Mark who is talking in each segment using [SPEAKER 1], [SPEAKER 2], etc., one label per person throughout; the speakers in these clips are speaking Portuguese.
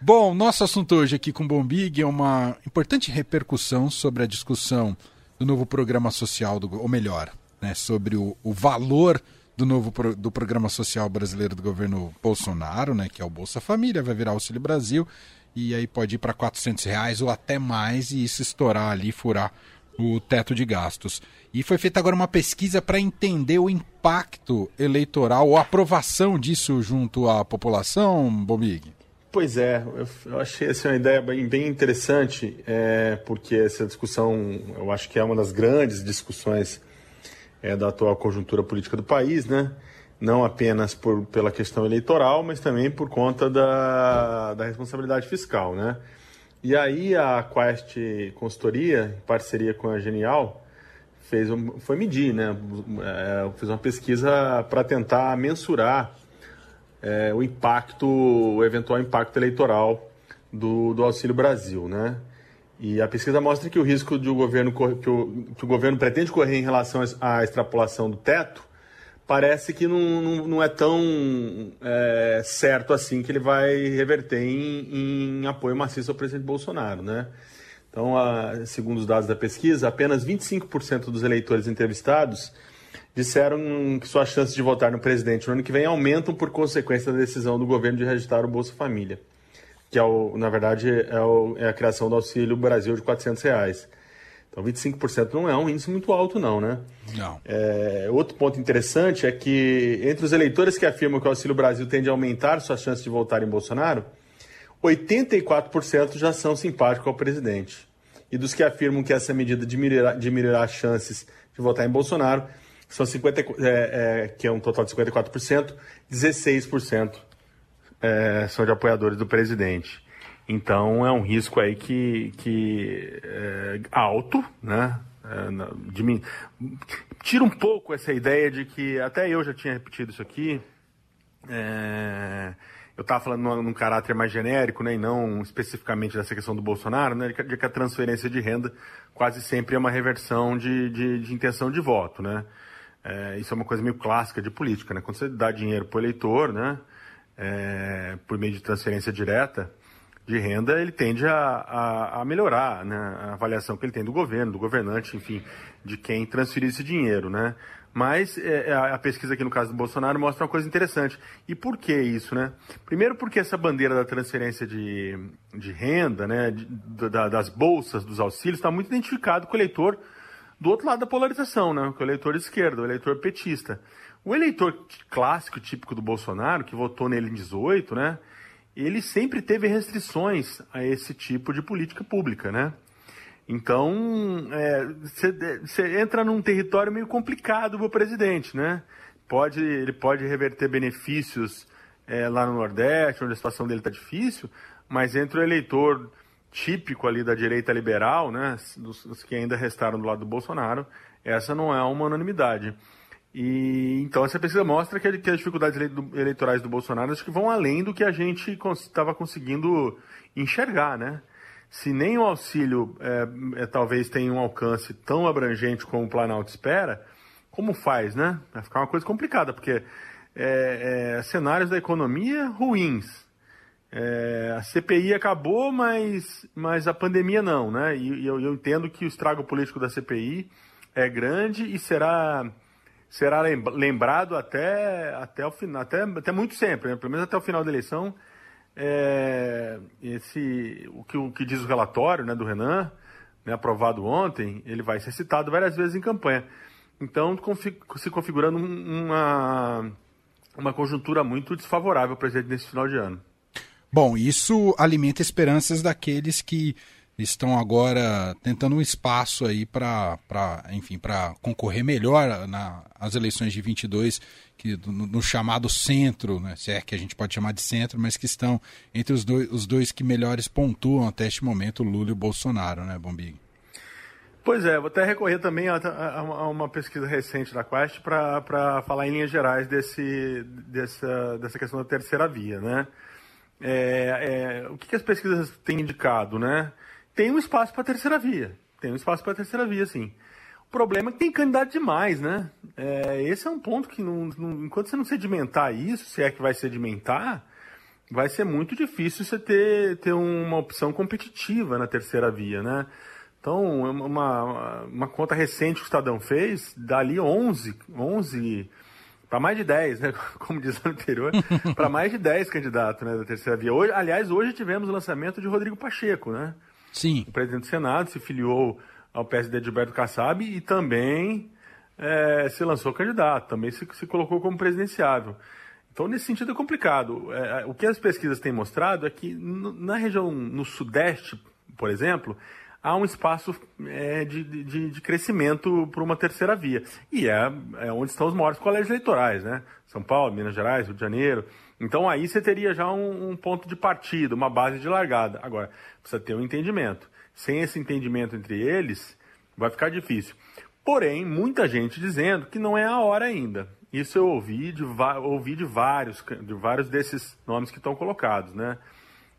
[SPEAKER 1] Bom, nosso assunto hoje aqui com o Bombig é uma importante repercussão sobre a discussão do novo programa social, do, ou melhor, né, sobre o, o valor do novo pro, do programa social brasileiro do governo Bolsonaro, né, que é o Bolsa Família, vai virar Auxílio Brasil, e aí pode ir para 400 reais ou até mais, e isso estourar ali, furar o teto de gastos. E foi feita agora uma pesquisa para entender o impacto eleitoral ou aprovação disso junto à população, Bombig.
[SPEAKER 2] Pois é, eu achei essa uma ideia bem, bem interessante, é, porque essa discussão, eu acho que é uma das grandes discussões é, da atual conjuntura política do país, né? Não apenas por, pela questão eleitoral, mas também por conta da, da responsabilidade fiscal, né? E aí a Quest Consultoria, em parceria com a Genial, fez um, foi medir, né? É, fez uma pesquisa para tentar mensurar é, o impacto, o eventual impacto eleitoral do, do Auxílio Brasil, né? E a pesquisa mostra que o risco de o governo que o, que o governo pretende correr em relação à extrapolação do teto parece que não, não, não é tão é, certo assim que ele vai reverter em, em, apoio maciço ao presidente Bolsonaro, né? Então, a, segundo os dados da pesquisa, apenas 25% dos eleitores entrevistados disseram que suas chances de votar no presidente no ano que vem aumentam por consequência da decisão do governo de registrar o Bolsa Família, que é o, na verdade é, o, é a criação do Auxílio Brasil de 400 reais. Então 25% não é um índice muito alto não, né?
[SPEAKER 1] Não.
[SPEAKER 2] É, outro ponto interessante é que entre os eleitores que afirmam que o Auxílio Brasil tende a aumentar suas chances de votar em Bolsonaro, 84% já são simpáticos ao presidente. E dos que afirmam que essa medida diminuirá, diminuirá as chances de votar em Bolsonaro, são 50, é, é, que é um total de 54%, 16% é, são de apoiadores do presidente. Então é um risco aí que, que é alto, né? É, de mim. Tira um pouco essa ideia de que, até eu já tinha repetido isso aqui, é, eu estava falando num, num, caráter mais genérico, né, e não especificamente dessa questão do Bolsonaro, né, de que a transferência de renda quase sempre é uma reversão de, de, de intenção de voto, né. É, isso é uma coisa meio clássica de política, né? Quando você dá dinheiro para o eleitor, né? É, por meio de transferência direta de renda, ele tende a, a, a, melhorar né? a avaliação que ele tem do governo, do governante, enfim, de quem transferir esse dinheiro, né? Mas é, é a pesquisa aqui no caso do Bolsonaro mostra uma coisa interessante. E por que isso, né? Primeiro porque essa bandeira da transferência de, de renda, né, de, da, das bolsas, dos auxílios, está muito identificado com o eleitor do outro lado da polarização, né? Que é o eleitor de esquerda, o eleitor petista. O eleitor clássico, típico do Bolsonaro, que votou nele em 18, né? Ele sempre teve restrições a esse tipo de política pública, né? Então, você é, entra num território meio complicado para o presidente, né? Pode, ele pode reverter benefícios é, lá no Nordeste, onde a situação dele está difícil, mas entre o eleitor típico ali da direita liberal, né, dos, dos, que ainda restaram do lado do Bolsonaro, essa não é uma unanimidade. E então essa pesquisa mostra que, que as dificuldades eleitorais do Bolsonaro acho que vão além do que a gente estava conseguindo enxergar, né? Se nem o auxílio é, é, talvez tenha um alcance tão abrangente como o Planalto espera, como faz, né? Vai ficar uma coisa complicada, porque é, é cenários da economia ruins, é, a CPI acabou, mas, mas a pandemia não, né? E, e eu, eu, entendo que o estrago político da CPI é grande e será, será lembrado até, até, o até, até muito sempre, né? pelo menos até o final da eleição. É, esse, o, que, o que diz o relatório né, do Renan, né, aprovado ontem, ele vai ser citado várias vezes em campanha. Então, se configurando uma, uma conjuntura muito desfavorável para nesse final de ano.
[SPEAKER 1] Bom, isso alimenta esperanças daqueles que estão agora tentando um espaço aí para, enfim, para concorrer melhor nas eleições de 22, que no, no, chamado centro, né, se é que a gente pode chamar de centro, mas que estão entre os dois, os dois que melhores pontuam até este momento, Lula e Bolsonaro, né, Bombig?
[SPEAKER 2] Pois é, vou até recorrer também a, a, a uma pesquisa recente da Quest para falar em linhas gerais desse, dessa, dessa questão da terceira via, né? É, é, o que, que, as pesquisas têm indicado, né? Tem um espaço para a terceira via. Tem um espaço para a terceira via, sim. O problema é que tem candidato demais, né? É, esse é um ponto que, não, não, enquanto você não sedimentar isso, se é que vai sedimentar, vai ser muito difícil você ter, ter uma opção competitiva na terceira via, né? Então, uma, uma conta recente que o Estadão fez, dali 11, 11 para mais de 10, né? Como diz o anterior, para mais de 10 candidatos né, da terceira via. Hoje, aliás, hoje tivemos o lançamento de Rodrigo Pacheco, né?
[SPEAKER 1] Sim.
[SPEAKER 2] O presidente do Senado se filiou ao PSD de Gilberto Kassab e também é, se lançou candidato, também se, se, colocou como presidenciável. Então, nesse sentido, é complicado. É, o que as pesquisas têm mostrado é que no, na região, no Sudeste, por exemplo, há um espaço é, de, de, de, crescimento para uma terceira via. E é, é, onde estão os maiores colégios eleitorais, né? São Paulo, Minas Gerais, Rio de Janeiro. Então aí você teria já um, um ponto de partida, uma base de largada. Agora, precisa ter um entendimento. Sem esse entendimento entre eles, vai ficar difícil. Porém, muita gente dizendo que não é a hora ainda. Isso eu ouvi de, ouvi de vários, de vários desses nomes que estão colocados, né?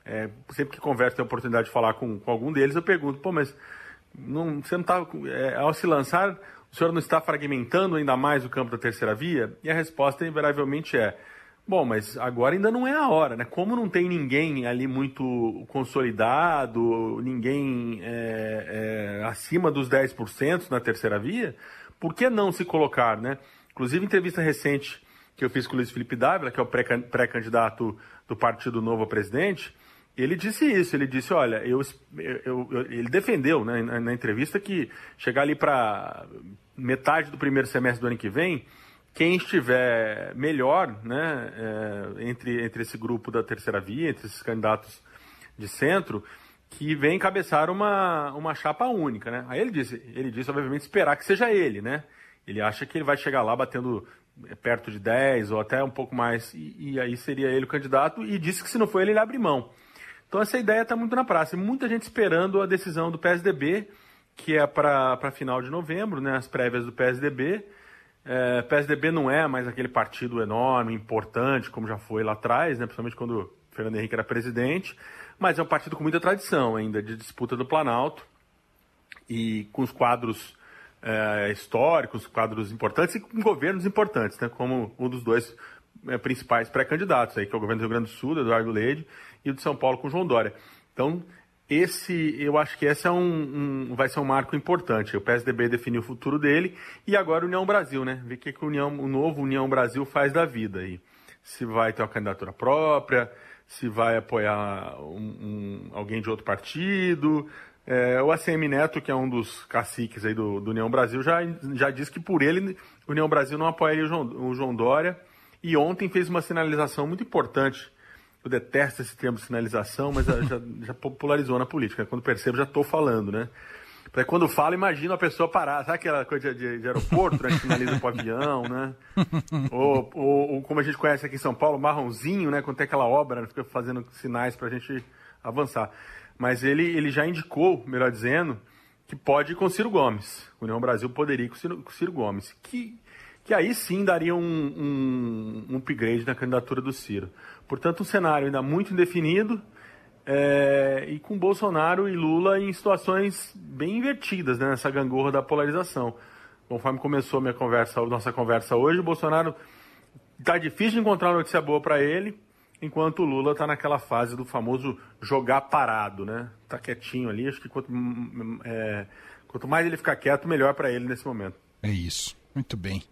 [SPEAKER 2] É, sempre que converso, tenho a oportunidade de falar com, com algum deles, eu pergunto, pô, mas não, você não está, é, ao se lançar, o senhor não está fragmentando ainda mais o campo da terceira via? E a resposta, invariavelmente, é, bom, mas agora ainda não é a hora, né? Como não tem ninguém ali muito consolidado, ninguém é, é, acima dos 10% na terceira via, por que não se colocar, né? Inclusive, entrevista recente que eu fiz com o Luiz Felipe Dávila, que é o pré-candidato do Partido Novo a presidente, ele disse isso, ele disse, olha, eu, eu, eu ele defendeu né, na, na, entrevista que chegar ali para metade do primeiro semestre do ano que vem, quem estiver melhor né, é, entre, entre esse grupo da terceira via, entre esses candidatos de centro, que vem encabeçar uma, uma chapa única. Né? Aí ele disse, ele disse, obviamente, esperar que seja ele, né? Ele acha que ele vai chegar lá batendo perto de 10 ou até um pouco mais, e, e aí seria ele o candidato, e disse que se não for ele, ele abre mão. Então essa ideia está muito na praça. E muita gente esperando a decisão do PSDB, que é para final de novembro, né, as prévias do PSDB. É, PSDB não é mais aquele partido enorme, importante, como já foi lá atrás, né, principalmente quando Fernando Henrique era presidente, mas é um partido com muita tradição ainda de disputa do Planalto. E com os quadros é, históricos, quadros importantes e com governos importantes, né, como um dos dois principais pré-candidatos, que é o governo do Rio Grande do Sul, Eduardo Leide, e o de São Paulo com João Dória. Então, esse, eu acho que esse é um, um, vai ser um marco importante. O PSDB definiu o futuro dele e agora União Brasil, né? Ver o que, que o, União, o novo União Brasil faz da vida aí. Se vai ter uma candidatura própria, se vai apoiar um, um, alguém de outro partido. É, o ACM Neto, que é um dos caciques aí do, do União Brasil, já, já disse que por ele União Brasil não apoiaria o João, o João Dória. E ontem fez uma sinalização muito importante eu detesto esse termo sinalização, mas já, já popularizou na política. Quando percebo, já estou falando, né? Para quando fala, imagina a pessoa parar. Sabe aquela coisa de, de aeroporto, né? Que sinaliza para o avião, né? Ou, ou, ou, como a gente conhece aqui em São Paulo, marronzinho, né? Quando tem aquela obra, né? fica fazendo sinais para a gente avançar. Mas ele, ele já indicou, melhor dizendo, que pode ir com Ciro Gomes. O União Brasil poderia ir com Ciro, com Ciro Gomes. Que que aí sim daria um, um, um upgrade na candidatura do Ciro. Portanto, um cenário ainda muito indefinido é, e com Bolsonaro e Lula em situações bem invertidas né, nessa gangorra da polarização. Conforme começou a minha conversa, nossa conversa hoje, o Bolsonaro está difícil de encontrar uma notícia boa para ele, enquanto o Lula está naquela fase do famoso jogar parado, né? Está quietinho ali. Acho que quanto, é, quanto mais ele ficar quieto, melhor para ele nesse momento.
[SPEAKER 1] É isso. Muito bem.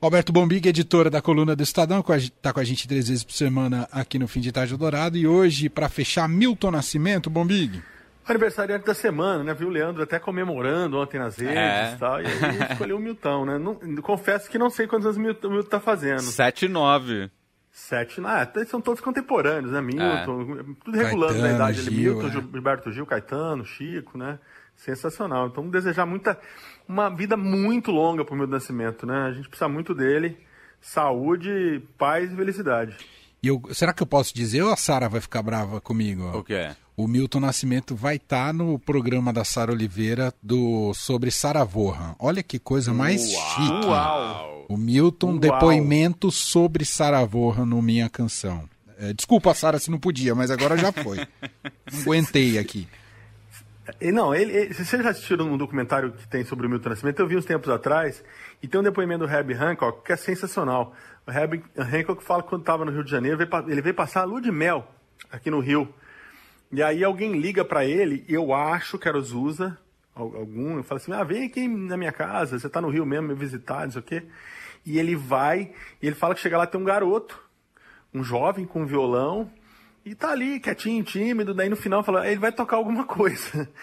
[SPEAKER 1] Alberto Bombig, editora da coluna do Estadão, está com a gente três vezes por semana aqui no Fim de Tarde Dourado. E hoje, para fechar, Milton Nascimento, Bombig.
[SPEAKER 2] Aniversariante da semana, né? Viu o Leandro até comemorando ontem nas redes é. e tal. E aí escolheu o Milton, né? Não, confesso que não sei quantos anos o Milton, Milton tá fazendo.
[SPEAKER 3] Sete e nove.
[SPEAKER 2] Sete, ah, são todos contemporâneos, né? Milton, é. tudo regulando Caetano, na idade ali. Milton, é. Gilberto Gil, Caetano, Chico, né? Sensacional. Então, desejar muita, uma vida muito longa para o meu nascimento, né? A gente precisa muito dele. Saúde, paz e felicidade.
[SPEAKER 1] E eu, será que eu posso dizer ou a Sara vai ficar brava comigo?
[SPEAKER 3] O quê?
[SPEAKER 1] O Milton Nascimento vai estar tá no programa da Sara Oliveira do sobre Sara Vorra. Olha que coisa mais Uau. chique. Uau. O Milton, Uau. depoimento sobre Sara Vorra no Minha Canção. É, desculpa, Sara, se não podia, mas agora já foi. não aguentei aqui.
[SPEAKER 2] Não, ele, ele, se vocês já assistiram um documentário que tem sobre o Milton Nascimento, eu vi uns tempos atrás, e tem um depoimento do Herb Hancock que é sensacional. O Herb Hancock fala que quando estava no Rio de Janeiro, ele veio passar a lua de mel aqui no Rio. E aí alguém liga para ele, eu acho que era o Zusa, algum, eu falo assim, ah, vem aqui na minha casa, você tá no Rio mesmo, me visitar, não sei o quê. E ele vai, e ele fala que chega lá tem um garoto, um jovem com um violão, e tá ali, quietinho, tímido, daí no final fala, ele vai tocar alguma coisa.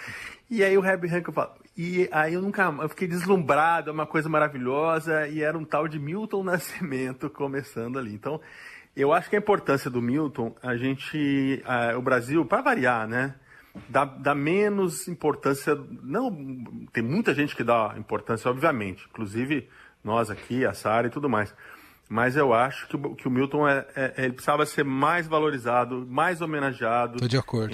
[SPEAKER 2] E aí o Herbie Hancock fala, e aí eu nunca, eu fiquei deslumbrado, é uma coisa maravilhosa, e era um tal de Milton Nascimento começando ali. Então, eu acho que a importância do Milton, a gente, o Brasil, para variar, né, dá, dá menos importância, não, tem muita gente que dá importância, obviamente, inclusive nós aqui, a Sara e tudo mais. Mas eu acho que o, que o Milton é, é, ele precisava ser mais valorizado, mais homenageado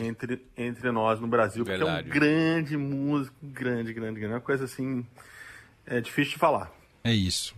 [SPEAKER 2] Entre, entre nós no Brasil, Verdade. porque é um grande músico, grande, grande, grande. É uma coisa assim, é difícil de falar.
[SPEAKER 1] É isso.